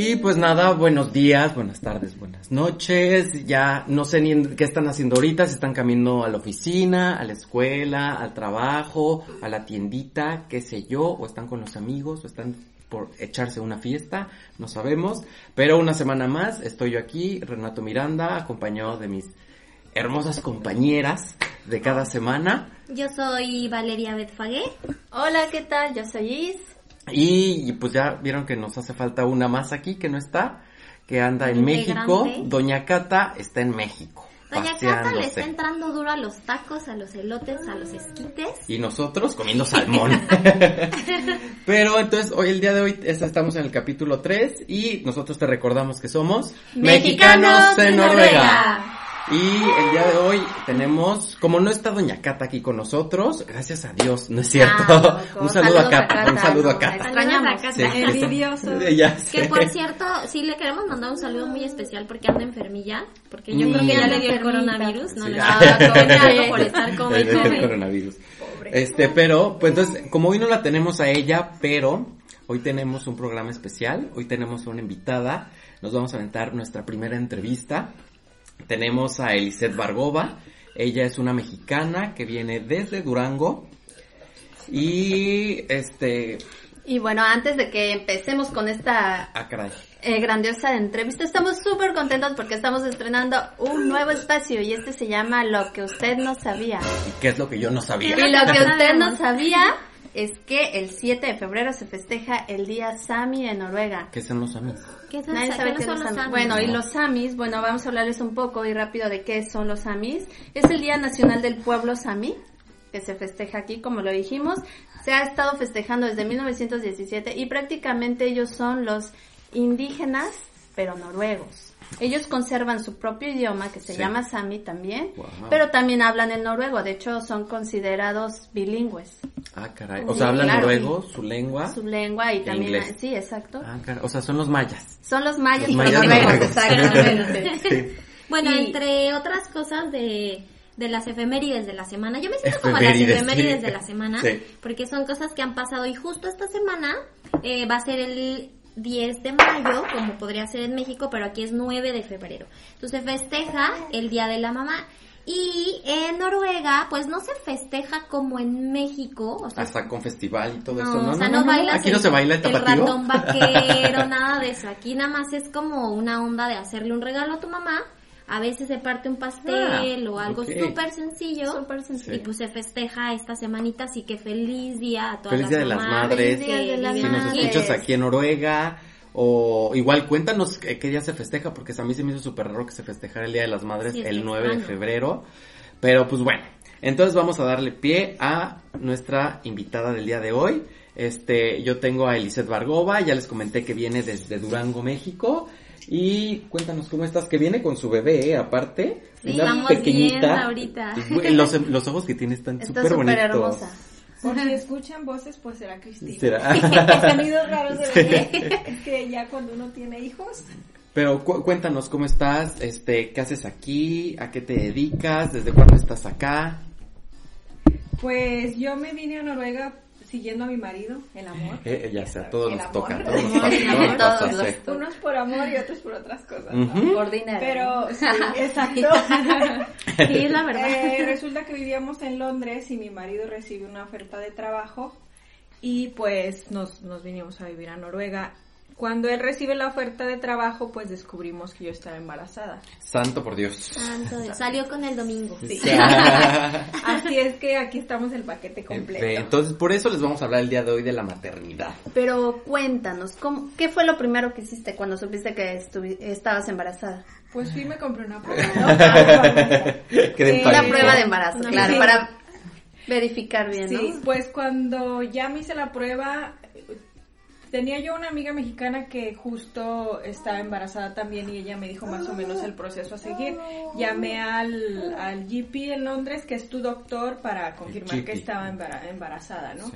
Y pues nada, buenos días, buenas tardes, buenas noches. Ya no sé ni qué están haciendo ahorita, si están caminando a la oficina, a la escuela, al trabajo, a la tiendita, qué sé yo, o están con los amigos, o están por echarse una fiesta, no sabemos. Pero una semana más estoy yo aquí, Renato Miranda, acompañado de mis hermosas compañeras de cada semana. Yo soy Valeria Betfagué. Hola, ¿qué tal? Yo soy Is. Y, pues ya vieron que nos hace falta una más aquí que no está, que anda en México. Doña Cata está en México. Doña Cata le está entrando duro a los tacos, a los elotes, a los esquites. Y nosotros comiendo salmón. Pero entonces hoy, el día de hoy, estamos en el capítulo 3 y nosotros te recordamos que somos mexicanos, en Noruega. Y el día de hoy tenemos, como no está Doña Cata aquí con nosotros, gracias a Dios, ¿no es cierto? Ah, un saludo a Cata, un saludo a Cata. Extrañamos a Cata, envidioso. Que por cierto, sí le queremos mandar un saludo muy especial porque anda enfermilla, porque yo creo que ya le dio el coronavirus, no le ah, por estar como el coronavirus. Este, pero, pues entonces, como hoy no la tenemos a ella, pero hoy tenemos un programa especial, hoy tenemos una invitada, nos vamos a aventar nuestra primera entrevista tenemos a Elisette Bargova. Ella es una mexicana que viene desde Durango. Y este. Y bueno, antes de que empecemos con esta ah, eh, grandiosa entrevista, estamos súper contentos porque estamos estrenando un nuevo espacio y este se llama Lo que usted no sabía. ¿Y qué es lo que yo no sabía? Y lo que usted no sabía es que el 7 de febrero se festeja el día Sami en Noruega. ¿Qué son los Samis? Nadie sabe qué son los Samis. Bueno, y los Samis, bueno, vamos a hablarles un poco y rápido de qué son los Samis. Es el Día Nacional del Pueblo Sami, que se festeja aquí, como lo dijimos. Se ha estado festejando desde 1917 y prácticamente ellos son los indígenas, pero noruegos. Ellos conservan su propio idioma que se llama Sami también, pero también hablan el noruego, de hecho son considerados bilingües. Ah, caray. O sea, hablan noruego, su lengua. Su lengua y también, sí, exacto. Ah, caray. O sea, son los mayas. Son los mayas, los mayas noruegos, exactamente. Bueno, entre otras cosas de de las efemérides de la semana. Yo me siento como las efemérides de la semana, porque son cosas que han pasado y justo esta semana eh, va a ser el 10 de mayo, como podría ser en México, pero aquí es 9 de febrero. Entonces festeja el Día de la Mamá. Y en Noruega, pues no se festeja como en México. O sea, Hasta con festival y todo eso, ¿no? O sea, no, Aquí no se baila el, el ratón vaquero, nada de eso. Aquí nada más es como una onda de hacerle un regalo a tu mamá a veces se parte un pastel ah, o algo súper sencillo, super sencillo. y pues se festeja esta semanita, así que feliz día a todas feliz día de las madres, de las si nos escuchas aquí en Noruega, o igual cuéntanos qué, día se festeja, porque a mí se me hizo súper raro que se festejara el Día de las Madres el 9 de febrero, pero pues bueno, entonces vamos a darle pie a nuestra invitada del día de hoy. Este, yo tengo a Eliseth Bargova, ya les comenté que viene desde Durango, México. Y cuéntanos cómo estás, que viene con su bebé, ¿eh? aparte. una pequeñita. ahorita. Los, los, ojos que tiene están súper bonitos. hermosa. Por si escuchan voces, pues será Cristina. ¿Será? Sonidos raros de bebé. es que ya cuando uno tiene hijos. Pero cuéntanos cómo estás, este, qué haces aquí, a qué te dedicas, desde cuándo estás acá. Pues yo me vine a Noruega siguiendo a mi marido, el amor. Eh, eh ya sea, todos nos toca, Unos por amor y otros por otras cosas. Por dinero. Pero, sí, exacto. sí, es la verdad. Eh, resulta que vivíamos en Londres y mi marido recibió una oferta de trabajo y pues nos, nos vinimos a vivir a Noruega cuando él recibe la oferta de trabajo, pues descubrimos que yo estaba embarazada. Santo por Dios. Santo Dios. Salió con el domingo. Sí. Así es que aquí estamos el paquete completo. Entonces, por eso les vamos a hablar el día de hoy de la maternidad. Pero cuéntanos, ¿cómo, ¿qué fue lo primero que hiciste cuando supiste que estabas embarazada? Pues sí, me compré una prueba. una prueba de embarazo, claro, para verificar bien, ¿no? Sí, pues cuando ya me hice la prueba, Tenía yo una amiga mexicana que justo estaba embarazada también y ella me dijo más o menos el proceso a seguir. Llamé al, al GP en Londres, que es tu doctor, para confirmar que estaba embarazada, ¿no?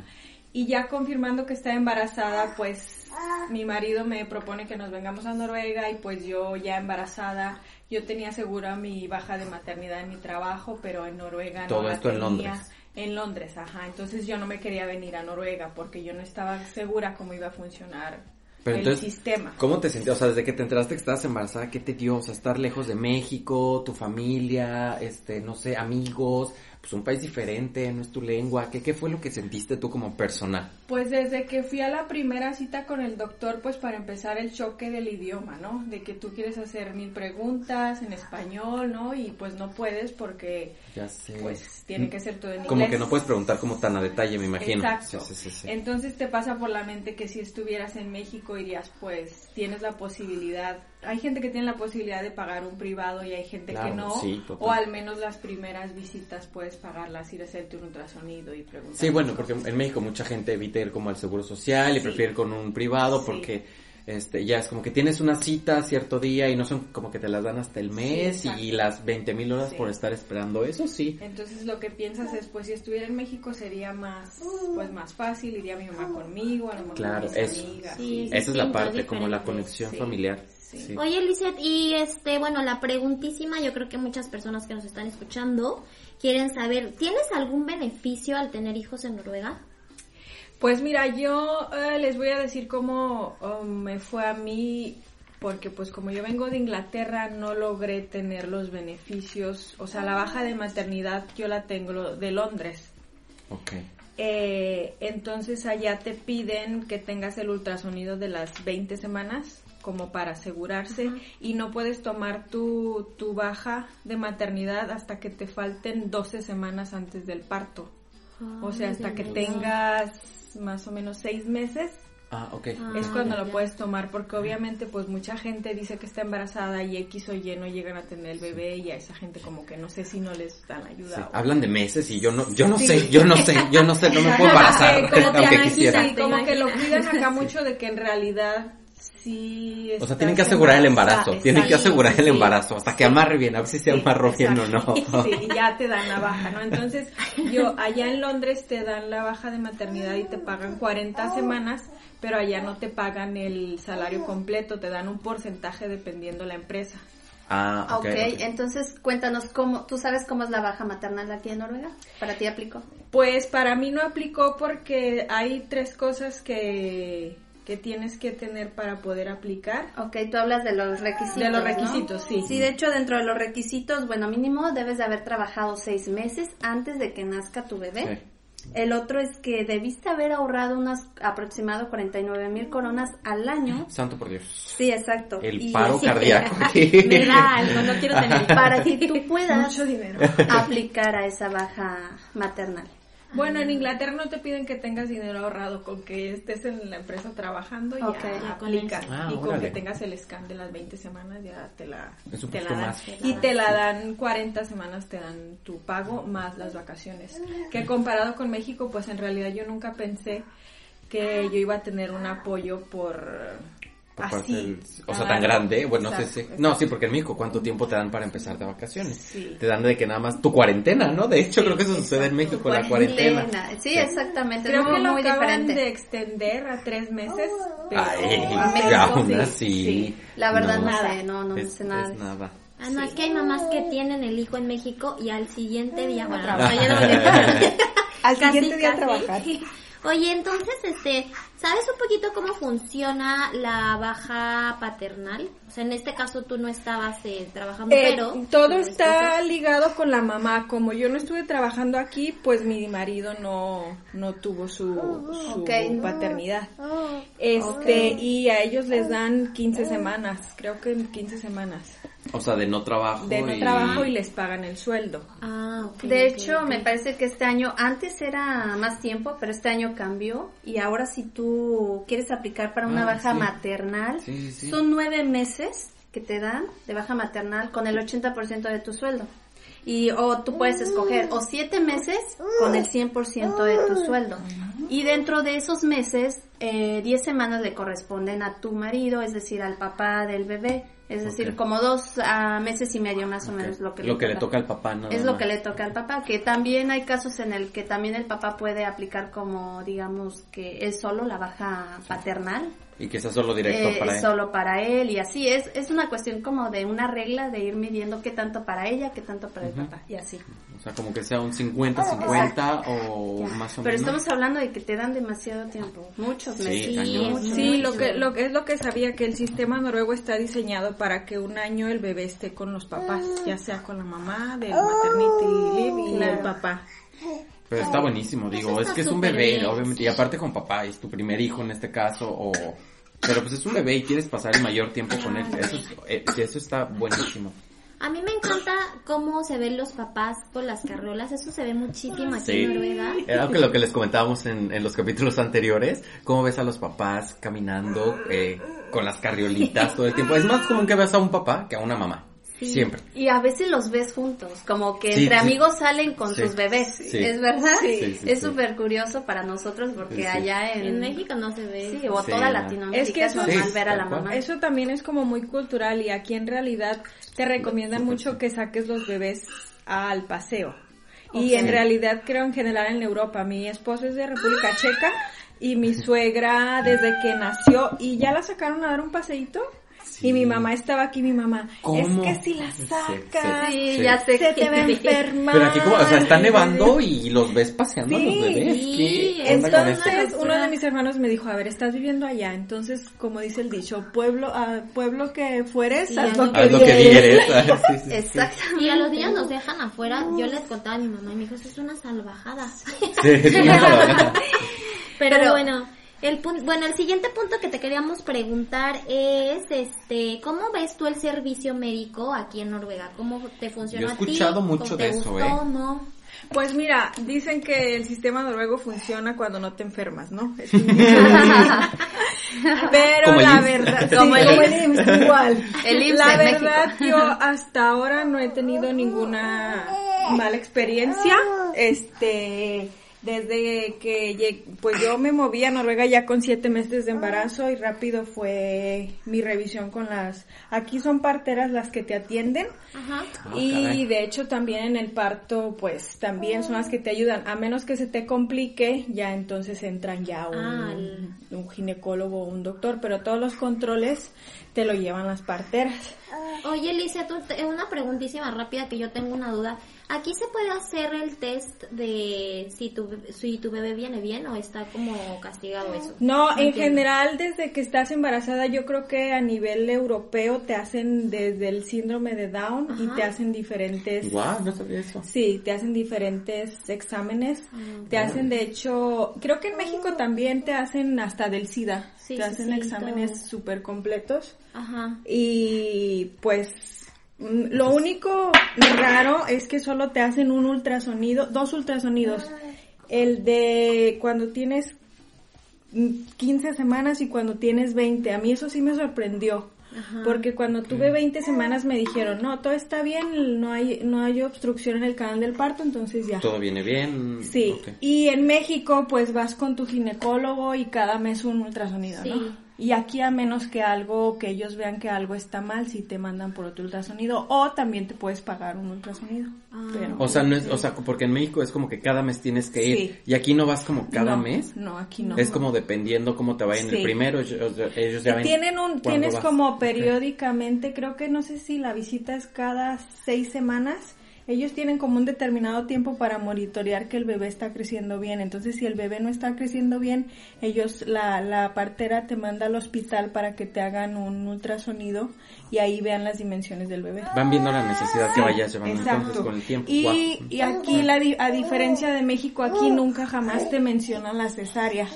Y ya confirmando que estaba embarazada, pues mi marido me propone que nos vengamos a Noruega y pues yo ya embarazada, yo tenía segura mi baja de maternidad en mi trabajo, pero en Noruega Todo no esto en Londres en Londres, ajá. Entonces yo no me quería venir a Noruega porque yo no estaba segura cómo iba a funcionar Pero el sistema. ¿Cómo te sentías? O sea, desde que te enteraste que estabas embarazada, ¿qué te dio? O sea, estar lejos de México, tu familia, este, no sé, amigos, pues un país diferente, no es tu lengua. ¿Qué, ¿Qué fue lo que sentiste tú como personal? Pues desde que fui a la primera cita con el doctor, pues para empezar el choque del idioma, ¿no? De que tú quieres hacer mil preguntas en español, ¿no? Y pues no puedes porque ya sé. pues tiene que ser todo en inglés. Como que no puedes preguntar como tan a detalle, me imagino. Exacto. Sí, sí, sí, Entonces te pasa por la mente que si estuvieras en México irías, pues tienes la posibilidad hay gente que tiene la posibilidad de pagar un privado y hay gente que no. o al menos las primeras visitas puedes pagarlas, ir a hacerte un ultrasonido y preguntar. Sí, bueno, porque en México mucha gente evita ir como al seguro social y prefiere ir con un privado porque este, ya es como que tienes una cita cierto día y no son como que te las dan hasta el mes y las 20 mil horas por estar esperando, eso sí. Entonces lo que piensas es, pues si estuviera en México sería más, pues más fácil, iría mi mamá conmigo, a lo mejor claro, mis eso, amigas. esa es la parte, como la conexión familiar. Oye, Lizeth, y este, bueno, la preguntísima, yo creo que muchas personas que nos están escuchando quieren saber, ¿tienes algún beneficio al tener hijos en Noruega? Pues mira, yo eh, les voy a decir cómo oh, me fue a mí, porque pues como yo vengo de Inglaterra no logré tener los beneficios, o sea, la baja de maternidad yo la tengo de Londres. Ok. Eh, entonces allá te piden que tengas el ultrasonido de las 20 semanas como para asegurarse y no puedes tomar tu, tu baja de maternidad hasta que te falten 12 semanas antes del parto. o sea, hasta que tengas más o menos 6 meses. Ah, ok. es cuando lo puedes tomar porque obviamente pues mucha gente dice que está embarazada y X o Y no llegan a tener el bebé y a esa gente como que no sé si no les dan ayuda. Hablan de meses y yo no yo no sé, yo no sé, yo no sé, no me puedo embarazar aunque quisiera. como que lo cuidan acá mucho de que en realidad Sí, o sea, tienen que asegurar el embarazo, tienen que asegurar el embarazo, hasta que amarre bien, a ver si se amarró bien o no. Sí, y ya te dan la baja, ¿no? Entonces, yo, allá en Londres te dan la baja de maternidad y te pagan 40 semanas, pero allá no te pagan el salario completo, te dan un porcentaje dependiendo la empresa. Ah, ok. entonces cuéntanos cómo, ¿tú sabes cómo es la baja maternal aquí en Noruega? ¿Para ti aplicó? Pues para mí no aplicó porque hay tres cosas que que tienes que tener para poder aplicar. Ok, tú hablas de los requisitos. De los requisitos, sí. Sí, de hecho, dentro de los requisitos, bueno, mínimo debes de haber trabajado seis meses antes de que nazca tu bebé. El otro es que debiste haber ahorrado unas aproximado 49 mil coronas al año. Santo por Dios. Sí, exacto. El paro cardíaco. Mira, no quiero tener. Para que tú puedas aplicar a esa baja maternal. Bueno, en Inglaterra no te piden que tengas dinero ahorrado, con que estés en la empresa trabajando y ya aplicas. Ah, y con que tengas el scan de las 20 semanas ya te la, te la dan. Y te la dan 40 semanas, te dan tu pago más las vacaciones. Que comparado con México, pues en realidad yo nunca pensé que yo iba a tener un apoyo por Así, o sea, tan grande, bueno, no sé si, no, sí, porque en México, ¿cuánto tiempo te dan para empezar de vacaciones? Te dan de que nada más tu cuarentena, ¿no? De hecho, creo que eso sucede en México, la cuarentena. Sí, exactamente. Creo que lo acaban de extender a tres meses. Pero Ay, aún así. La verdad no, sé, no, no sé nada. Es nada. Ah, no, es que hay mamás que tienen el hijo en México y al siguiente día, bueno, al siguiente día a trabajar. Oye, entonces, este, ¿sabes un poquito cómo funciona la baja paternal? O sea, en este caso tú no estabas eh, trabajando, eh, pero... Todo está ligado con la mamá. Como yo no estuve trabajando aquí, pues mi marido no, no tuvo su, su paternidad. Este, y a ellos les dan 15 semanas, creo que 15 semanas. O sea, de no trabajo. De no trabajo y les pagan el sueldo. Ah, De hecho, me parece que este año, antes era más tiempo, pero este año cambió. Y ahora si tú quieres aplicar para una ah, baja maternal, son nueve meses que te dan de baja maternal con el 80% de tu sueldo. Y o tú puedes escoger o siete meses con el 100% de tu sueldo. Y dentro de esos meses, eh, 10 semanas le corresponden a tu marido, es decir, al papá del bebé. Es decir, como dos ah, meses y medio más o menos lo que, lo le, que toca. le toca al papá, ¿no? Es lo que le toca al papá, que también hay casos en el que también el papá puede aplicar como, digamos, que es solo la baja paternal. Y que sea solo directo eh, para él. Solo para él y así. Es, es una cuestión como de una regla de ir midiendo qué tanto para ella, qué tanto para el papá y así. O sea, como que sea un 50-50 o más o menos. Pero estamos hablando de que te dan demasiado tiempo, mucho muchos meses. Sí, sí, lo que lo que es lo que sabía que el sistema noruego está diseñado para que un año el bebé esté con los papás, ya sea con la mamá del maternity leave y el papá. Pero está buenísimo, digo, es que es un bebé, obviamente, y aparte con papá, es tu primer hijo en este caso, o... Pero pues es un bebé y quieres pasar el mayor tiempo con él, eso, eh, eso está buenísimo. A mí me encanta cómo se ven los papás con las carriolas, eso se ve muchísimo aquí en Noruega. Era lo que les comentábamos en, en, los capítulos anteriores, cómo ves a los papás caminando eh, con las carriolitas todo el tiempo. Es más común que veas a un papá que a una mamá. Siempre. Y a veces los ves juntos, como que entre amigos salen con sus bebés, ¿es verdad? es súper curioso para nosotros porque allá en... México no se ve. Sí, o toda Latinoamérica es, que eso, es normal ver a la mamá. Eso también es como muy cultural y aquí en realidad te recomiendan mucho que saques los bebés al paseo. Y en realidad creo en general en Europa. Mi esposo es de República Checa y mi suegra desde que nació y ya la sacaron a dar un paseíto y mi mamá estaba aquí, mi mamá, es que si la sacas, ya sé se te va a enfermar. Pero aquí como, o sea, está nevando y los ves paseando a los bebés. Sí. Entonces, uno de mis hermanos me dijo, a ver, estás viviendo allá, entonces, como dice el dicho, pueblo, a pueblo que fueres, haz lo que, haz lo que Exactamente. Y a los días nos dejan afuera, yo les contaba a mi mamá y me dijo, eso es una salvajada. Pero bueno el bueno, el siguiente punto que te queríamos preguntar es, este, ¿cómo ves tú el servicio médico aquí en Noruega? ¿Cómo te funciona? Yo he escuchado mucho de eso, ¿eh? Pues mira, dicen que el sistema noruego funciona cuando no te enfermas, ¿no? Pero la verdad, como el, IMSS, igual. la verdad, yo hasta ahora no he tenido ninguna mala experiencia. Este, desde que pues yo me moví a Noruega ya con siete meses de embarazo y rápido fue mi revisión con las aquí son parteras las que te atienden. Ajá. Ah, y de hecho también en el parto pues también son las que te ayudan a menos que se te complique ya entonces entran ya un, ah, un ginecólogo o un doctor pero todos los controles te lo llevan las parteras. Oye Alicia tú una preguntísima rápida que yo tengo una duda Aquí se puede hacer el test de si tu, si tu bebé viene bien o está como castigado eso. No, en general desde que estás embarazada yo creo que a nivel europeo te hacen desde el síndrome de Down y te hacen diferentes... Guau, no sabía eso. Sí, te hacen diferentes exámenes. Ah, te hacen de hecho, creo que en México también te hacen hasta del SIDA. te hacen exámenes súper completos. Ajá. Y pues lo único raro es que solo te hacen un ultrasonido, dos ultrasonidos. El de cuando tienes 15 semanas y cuando tienes 20. A mí eso sí me sorprendió. Porque cuando tuve 20 semanas me dijeron, no, todo está bien, no hay, no hay obstrucción en el canal del parto, entonces ya. Todo viene bien. Sí. Y en México, pues vas con tu ginecólogo y cada mes un ultrasonido, ¿no? Y aquí a menos que algo, que ellos vean que algo está mal, si te mandan por otro ultrasonido. O también te puedes pagar un ultrasonido. Ah, o sea, no es, o sea, porque en México es como que cada mes tienes que ir. Y aquí no vas como cada mes. No, aquí no. Es como dependiendo cómo te vaya en el primero, ellos, ya ven Tienen un, tienes como periódicamente, creo que no sé si la visita es cada seis semanas ellos tienen como un determinado tiempo para monitorear que el bebé está creciendo bien. Entonces, si el bebé no está creciendo bien, ellos, la, la partera te manda al hospital para que te hagan un ultrasonido y ahí vean las dimensiones del bebé. Van viendo la necesidad que vayas llevando entonces con el tiempo. Y, y aquí, la, a diferencia de México, aquí nunca jamás te mencionan la cesárea.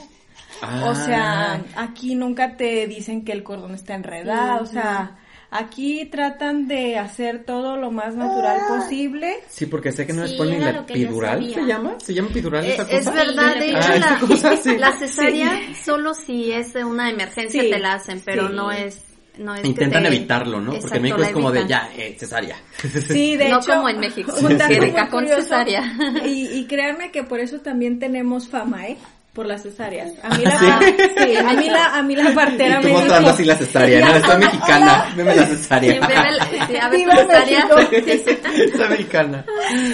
O sea, ah. aquí nunca te dicen que el cordón está enredado, o sea Aquí tratan de hacer todo lo más natural ah. posible. Sí, porque sé que no les ponen la epidural, ¿se llama? ¿Se llama epidural esta eh, cosa? Es verdad, de hecho ah, la, cesárea solo si es una emergencia te la hacen, pero no es no es Intentan evitarlo, ¿no? Porque en México es como de ya, eh, cesárea. Sí, de no hecho. No como en México. con cesárea. Y, y créanme que por eso también tenemos fama, ¿eh? Por las cesáreas. A mí la, sí, a mí la, a mí la partera me mostrando así la cesárea, ¿no? Estoy mexicana, veme la cesárea. Sí, a ver cesárea. Soy mexicana.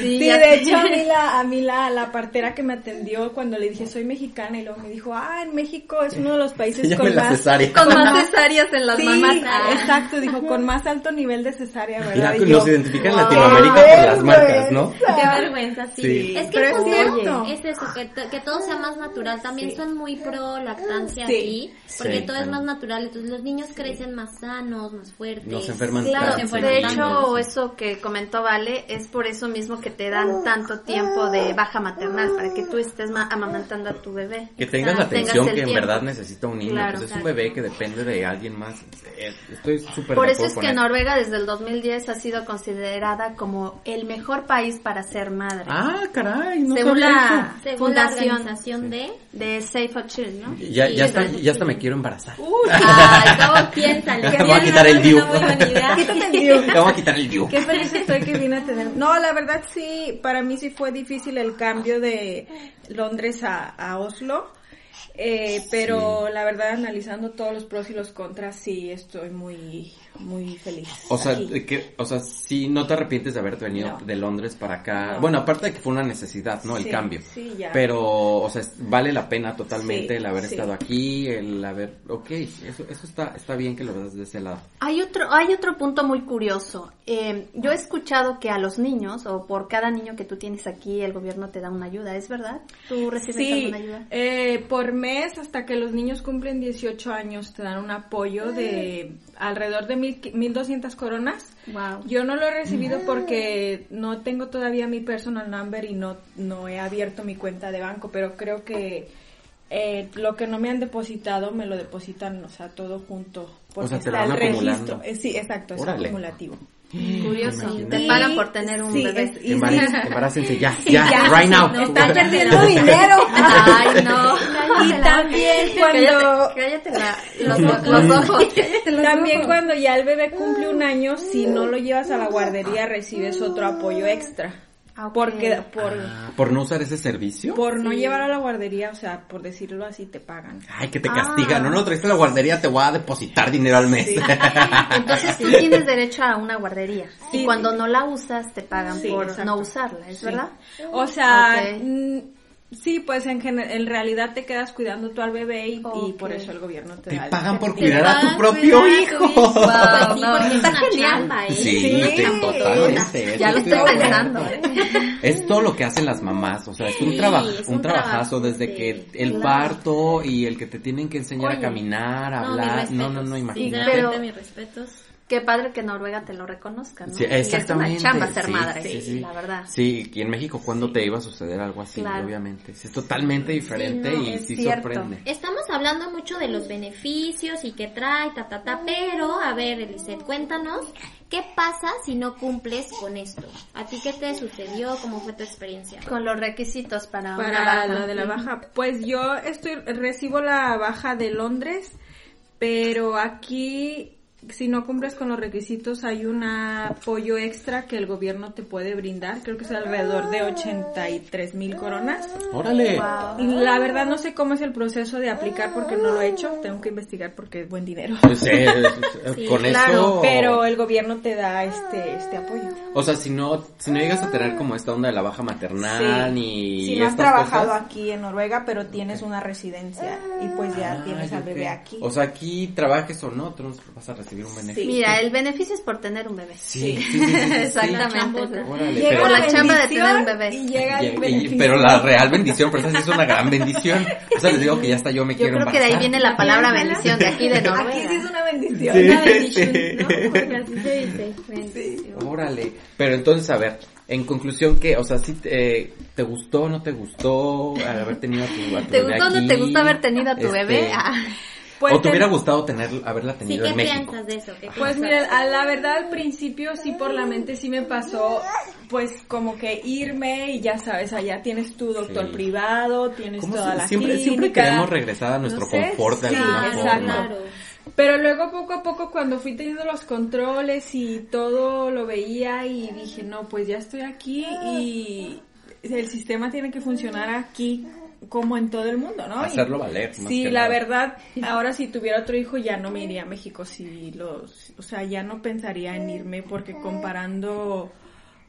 Sí, de hecho a mí, la, a mí la, la partera que me atendió cuando le dije soy mexicana y luego me dijo, ah, en México es uno de los países con más, con más cesáreas en las sí, mamás. exacto, dijo, con más alto nivel de cesárea, ¿verdad? Mira, nos identifica en Latinoamérica por las marcas, ¿no? Qué vergüenza, sí. Es que es, es eso, que, que todo sea más natural natural. También son muy pro lactancia aquí, porque todo es más natural. Entonces los niños crecen más sanos, más fuertes. No se enferman claro, De hecho, eso que comentó Vale es por eso mismo que te dan tanto tiempo de baja maternal, para que tú estés amamantando a tu bebé. Que tengas la atención que en verdad necesita un niño. pues es un bebé que depende de alguien más. Eh, estoy súper Por eso es que Noruega desde el 2010 ha sido considerada como el mejor país para ser madre. Ah, caray, no según la, fundación de, de Safe for Children, ¿no? Ya, ya, está, ya hasta me quiero embarazar. Uy, ay, ¿cómo piénsale? Vamos a quitar el diu. Vamos a quitar el diu. Qué feliz estoy que vine a tener. No, la verdad sí, para mí sí fue difícil el cambio de Londres a, a Oslo eh, pero la verdad, analizando todos los pros y los contras, sí estoy muy, muy feliz. O sea, que, o sea, sí, no te arrepientes de haberte venido de Londres para acá. Bueno, aparte de que fue una necesidad, ¿no? El cambio. Sí, ya. Pero, o sea, vale la pena totalmente el haber estado aquí, el haber, ok, eso, eso está, está bien que lo veas de ese lado. Hay otro, hay otro punto muy curioso. Eh, yo he escuchado que a los niños, o por cada niño que tú tienes aquí, el gobierno te da una ayuda, ¿es verdad? ¿Tú recibes alguna ayuda? Eh, por mes hasta que los niños cumplen 18 años te dan un apoyo de alrededor de mil, 1200 coronas. Wow. Yo no lo he recibido porque no tengo todavía mi personal number y no, no he abierto mi cuenta de banco, pero creo que eh, lo que no me han depositado me lo depositan, o sea, todo junto. Porque está el registro. Eh, sí, exacto, es acumulativo. Curioso. Te pagan por tener un bebé. Y, embarácense ya, ya, right now. están perdiendo dinero. Ay, no. Y también cuando... Cállate, los, los, ojos. También cuando ya el bebé cumple un año, si no lo llevas a la guardería, recibes otro apoyo extra. Ah, Porque por, ah, por no usar ese servicio. Por no llevar a la guardería, o sea, por decirlo así, te pagan. Ay, que te castigan. No, no traes a la guardería, te voy a depositar dinero al mes. Entonces sí tienes derecho a una guardería. Y cuando no la usas, te pagan por no usarla, ¿es verdad? O sea, Sí, pues en, en realidad te quedas cuidando tú al bebé y, por eso el gobierno te, te pagan por cuidar a tu propio hijo. Wow, no, está genial. ¿eh? Sí, sí, totalmente. Ya lo estoy pensando. Es todo lo que hacen las mamás, o sea, es un trabajo, un, trabajazo desde que el parto y el que te tienen que enseñar a caminar, a hablar. No, no, no, imagínate. Pero mis respetos qué padre que Noruega te lo reconozca, ¿no? Sí, exactamente. es una chamba ser madre, sí, sí, la verdad. Sí, y en México, ¿cuándo te iba a suceder algo así? Obviamente. es totalmente diferente y sí sorprende. Estamos hablando mucho de los beneficios y qué trae, ta, ta, ta, pero, a ver, Eliseth, cuéntanos, ¿qué pasa si no cumples con esto? ¿A ti qué te sucedió? ¿Cómo fue tu experiencia? Con los requisitos para, para lo de la baja. Pues yo estoy, recibo la baja de Londres, pero aquí si no cumples con los requisitos hay un apoyo extra que el gobierno te puede brindar, creo que es alrededor de 83 mil coronas. Órale. La verdad no sé cómo es el proceso de aplicar porque no lo he hecho, tengo que investigar porque es buen dinero. Sí, con eso... Pero el gobierno te da este, este apoyo. O sea, si no, si no llegas a tener como esta onda de la baja maternal ni... Si no has trabajado aquí en Noruega, pero tienes una residencia y pues ya tienes al bebé aquí. O sea, aquí trabajes o no, tú vas a recibir Mira, el beneficio es por tener un bebé. Sí, exactamente. Por la chamba de tener un bebé. Y llega el beneficio. pero la real bendición, pero esa sí es una gran bendición. O sea, les digo que ya está yo me quiero Yo creo que de ahí viene la palabra bendición, de aquí de Noruega. Aquí sí es una bendición. Una bendición, ¿no? Porque así se dice. Bendición. Órale. Pero entonces, a ver, en conclusión, ¿qué? O sea, ¿sí te, te gustó o no te gustó haber tenido a tu, a tu ¿Te gustó o no te gustó haber tenido a tu este, bebé? Ah. Pues ¿O te hubiera gustado tener, haberla tenido en México? piensas de eso? pues mira, la verdad al principio sí por la mente sí me pasó, pues como que irme y ya sabes, allá tienes tu doctor privado, tienes toda la siempre, clínica. Siempre queremos regresar a nuestro confort de alguna forma. Pero luego poco a poco cuando fui teniendo los controles y todo lo veía y dije, no, pues ya estoy aquí y el sistema tiene que funcionar aquí como en todo el mundo, ¿no? Hacerlo valer. sí, la verdad, ahora si tuviera otro hijo ya no me iría a México, si los, o sea, ya no pensaría en irme porque comparando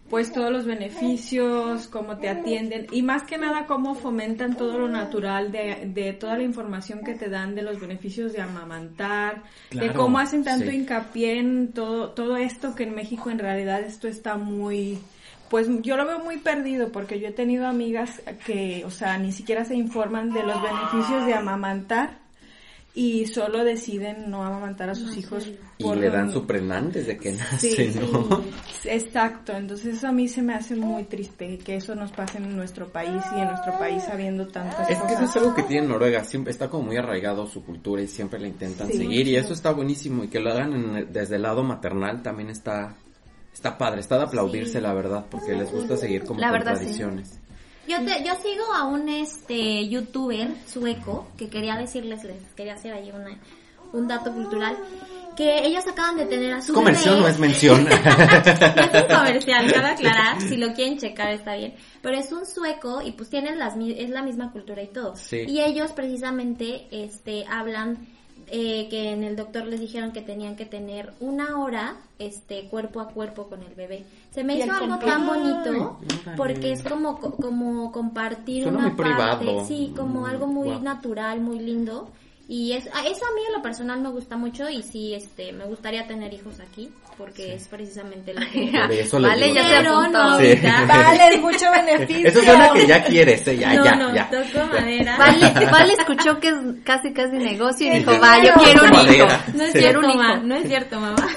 pues todos los beneficios, cómo te atienden y más que nada cómo fomentan todo lo natural de, de toda la información que te dan de los beneficios de amamantar, de cómo hacen tanto hincapié en todo, todo esto que en México en realidad esto está muy pues yo lo veo muy perdido porque yo he tenido amigas que, o sea, ni siquiera se informan de los beneficios de amamantar y solo deciden no amamantar a sus hijos. Y le dan su prenán desde que nace, ¿no? exacto, entonces eso a mí se me hace muy triste que eso nos pase en nuestro país y en nuestro país sabiendo tantas es cosas. Es que eso es algo que tiene Noruega, siempre está como muy arraigado su cultura y siempre la intentan seguir y eso está buenísimo y que lo hagan desde el lado maternal también está está padre, está de aplaudirse la verdad porque les gusta seguir como tradiciones. Yo, te, yo sigo a un este youtuber sueco que quería decirles, les quería hacer ahí una, un dato cultural, que ellos acaban de tener a su ¿Comercial no es mención? es un comercial, cabe aclarar, si lo quieren checar está bien. Pero es un sueco y pues tienen las, es la misma cultura y todo. Y ellos precisamente este hablan eh, que en el doctor les dijeron que tenían que tener una hora este cuerpo a cuerpo con el bebé. Se me hizo algo tan bonito porque es como como compartir una parte, sí, como algo muy natural, muy lindo. Y es, eso a mí en lo personal me gusta mucho y sí, este, me gustaría tener hijos aquí porque es precisamente lo que... vale, ya se apuntó. Sí. Vale, mucho beneficio. Eso suena que ya quieres, ¿eh? ya, no, ya, no, ya. toco madera. Vale, vale escuchó que es casi casi negocio y dijo, va, yo quiero un hijo. No es cierto, mamá, no es cierto, mamá.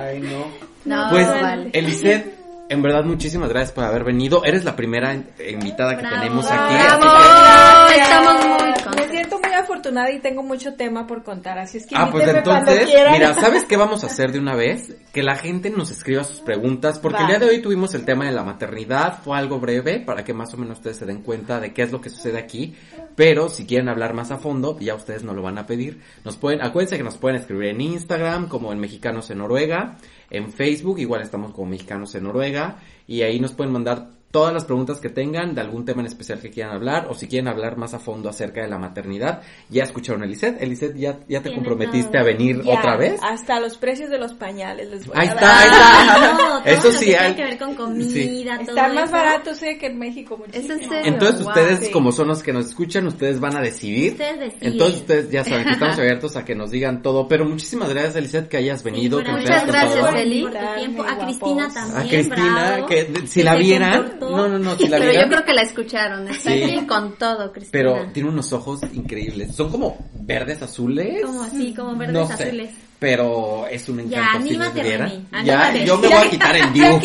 Ay, no. No, pues, vale. Eliseth, en verdad, muchísimas gracias por haber venido. Eres la primera invitada que tenemos aquí. ¡Bravo! Estamos muy Me siento muy afortunada y tengo mucho tema por contar, así es que Ah, pues entonces, mira, ¿sabes qué vamos a hacer de una vez? Que la gente nos escriba sus preguntas, porque el día de hoy tuvimos el tema de la maternidad, fue algo breve, para que más o menos ustedes se den cuenta de qué es lo que sucede aquí, pero si quieren hablar más a fondo, ya ustedes nos lo van a pedir. Nos pueden, acuérdense que nos pueden escribir en Instagram, como en Mexicanos en Noruega, en Facebook, igual estamos como Mexicanos en Noruega, y ahí nos pueden mandar todas las preguntas que tengan de algún tema en especial que quieran hablar o si quieren hablar más a fondo acerca de la maternidad. Ya escucharon a Eliseth. Eliseth, ¿ya, ya te comprometiste a venir otra vez? Hasta los precios de los pañales les voy ahí a está, Ahí está, eso sí. Tiene que ver con comida, todo Están más baratos sé, que en México muchísimo. Entonces ustedes, como son los que nos escuchan, ustedes van a decidir. Ustedes deciden. Entonces ustedes ya saben que estamos abiertos a que nos digan todo. Pero muchísimas gracias, Eliseth, que hayas venido. Sí, que muchas gracias, Eli. A Cristina también. A Cristina, que si la vieran. No, no, no, si la pero yo creo que la escucharon, está sí. con todo, Cristina. Pero tiene unos ojos increíbles. Son como verdes azules. Como así, como verdes no sé, azules. Pero es un encanto. Ya, anímate, si Remy, Ya, yo me voy a quitar el Diu.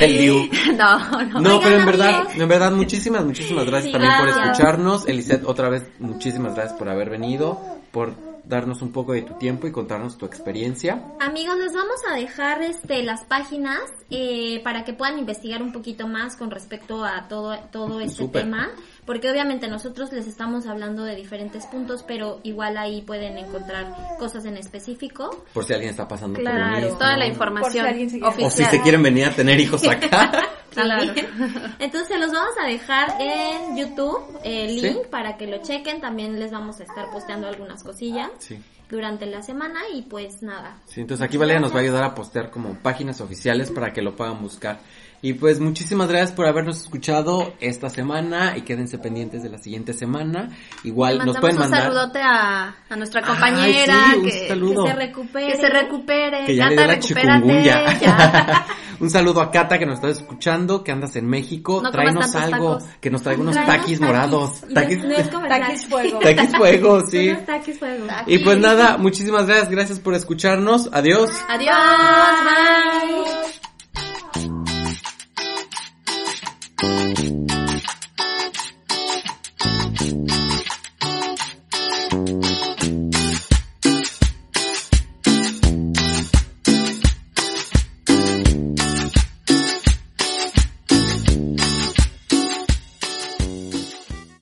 el Diu. No, no. No, pero en verdad, en verdad, muchísimas, muchísimas gracias también por escucharnos. Eliseth, otra vez, muchísimas gracias por haber venido, por darnos un poco de tu tiempo y contarnos tu experiencia. Amigos, les vamos a dejar este las páginas eh, para que puedan investigar un poquito más con respecto a todo todo este tema, porque obviamente nosotros les estamos hablando de diferentes puntos, pero igual ahí pueden encontrar cosas en específico. Por si alguien está pasando claro, por lo mismo. toda la información si oficial. O si se quieren venir a tener hijos acá. Claro. Entonces los vamos a dejar en YouTube el link para que lo chequen. También les vamos a estar posteando algunas cosillas durante la semana y pues nada. Sí, entonces aquí Valeria nos va a ayudar a postear como páginas oficiales para que lo puedan buscar. Y pues muchísimas gracias por habernos escuchado esta semana y quédense pendientes de la siguiente semana. Igual nos pueden mandar un saludote a, a nuestra compañera Ay, sí, que, se recupere. Que se recupere. Que ya Cata, le dé la recupérate, ya. un saludo a Cata que nos estás escuchando, que andas en México. No Tráenos algo, tacos. que nos traiga unos taquis morados. Taquis, no es taquis fuego. Taquis fuego, sí. Unos taquis fuego. Y pues nada, muchísimas gracias, gracias por escucharnos. Adiós. Adiós, bye.